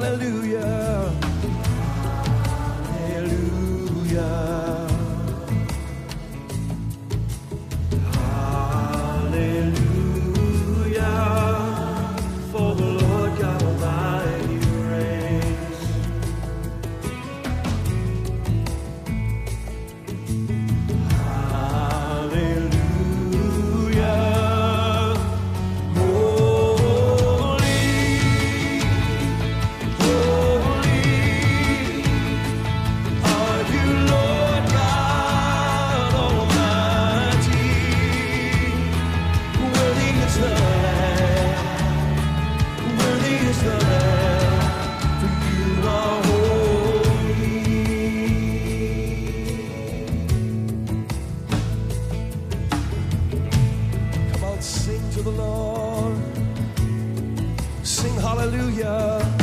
Hallelujah. Sing to the Lord. Sing hallelujah.